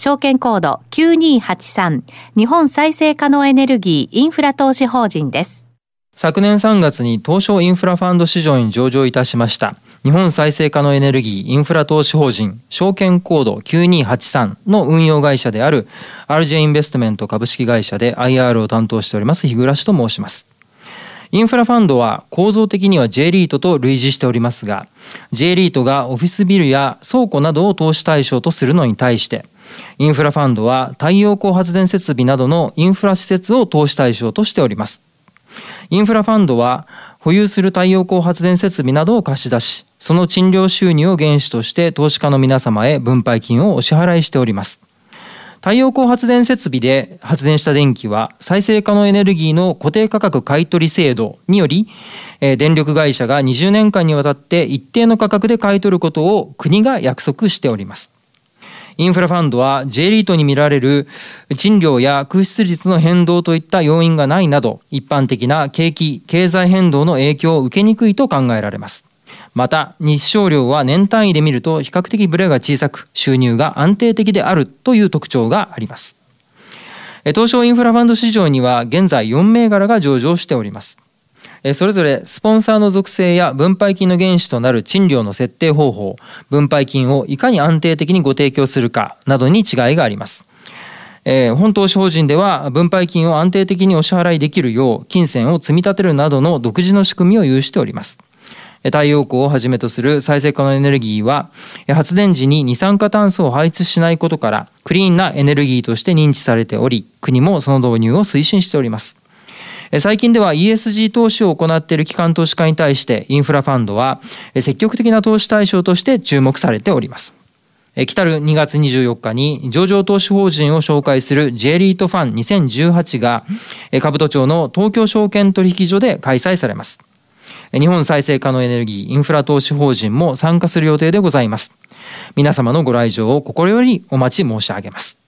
証券コード9283日本再生可能エネルギーインフラ投資法人です。昨年3月に東証インフラファンド市場に上場いたしました。日本再生可能エネルギーインフラ投資法人。証券コード9283の運用会社である RJ インベストメント株式会社で IR を担当しております。日暮と申します。インフラファンドは構造的には J リートと類似しておりますが J リートがオフィスビルや倉庫などを投資対象とするのに対してインフラファンドは太陽光発電設備などのインフラ施設を投資対象としております。インフラファンドは保有する太陽光発電設備などを貸し出しその賃料収入を原資として投資家の皆様へ分配金をお支払いしております。太陽光発電設備で発電した電気は再生可能エネルギーの固定価格買取制度により電力会社が20年間にわたって一定の価格で買い取ることを国が約束しております。インフラファンドは J リートに見られる賃料や空室率の変動といった要因がないなど一般的な景気経済変動の影響を受けにくいと考えられます。また日照量は年単位で見ると比較的ブレが小さく収入が安定的であるという特徴があります。東証インフラファンド市場には現在4銘柄が上場しております。それぞれスポンサーの属性や分配金の原資となる賃料の設定方法分配金をいかに安定的にご提供するかなどに違いがあります。えー、本投資法人では分配金を安定的にお支払いできるよう金銭を積み立てるなどの独自の仕組みを有しております。太陽光をはじめとする再生可能エネルギーは発電時に二酸化炭素を排出しないことからクリーンなエネルギーとして認知されており国もその導入を推進しております。最近では ESG 投資を行っている機関投資家に対してインフラファンドは積極的な投資対象として注目されております。来たる2月24日に上場投資法人を紹介する J リートファン2018が兜町の東京証券取引所で開催されます。日本再生可能エネルギーインフラ投資法人も参加する予定でございます。皆様のご来場を心よりお待ち申し上げます。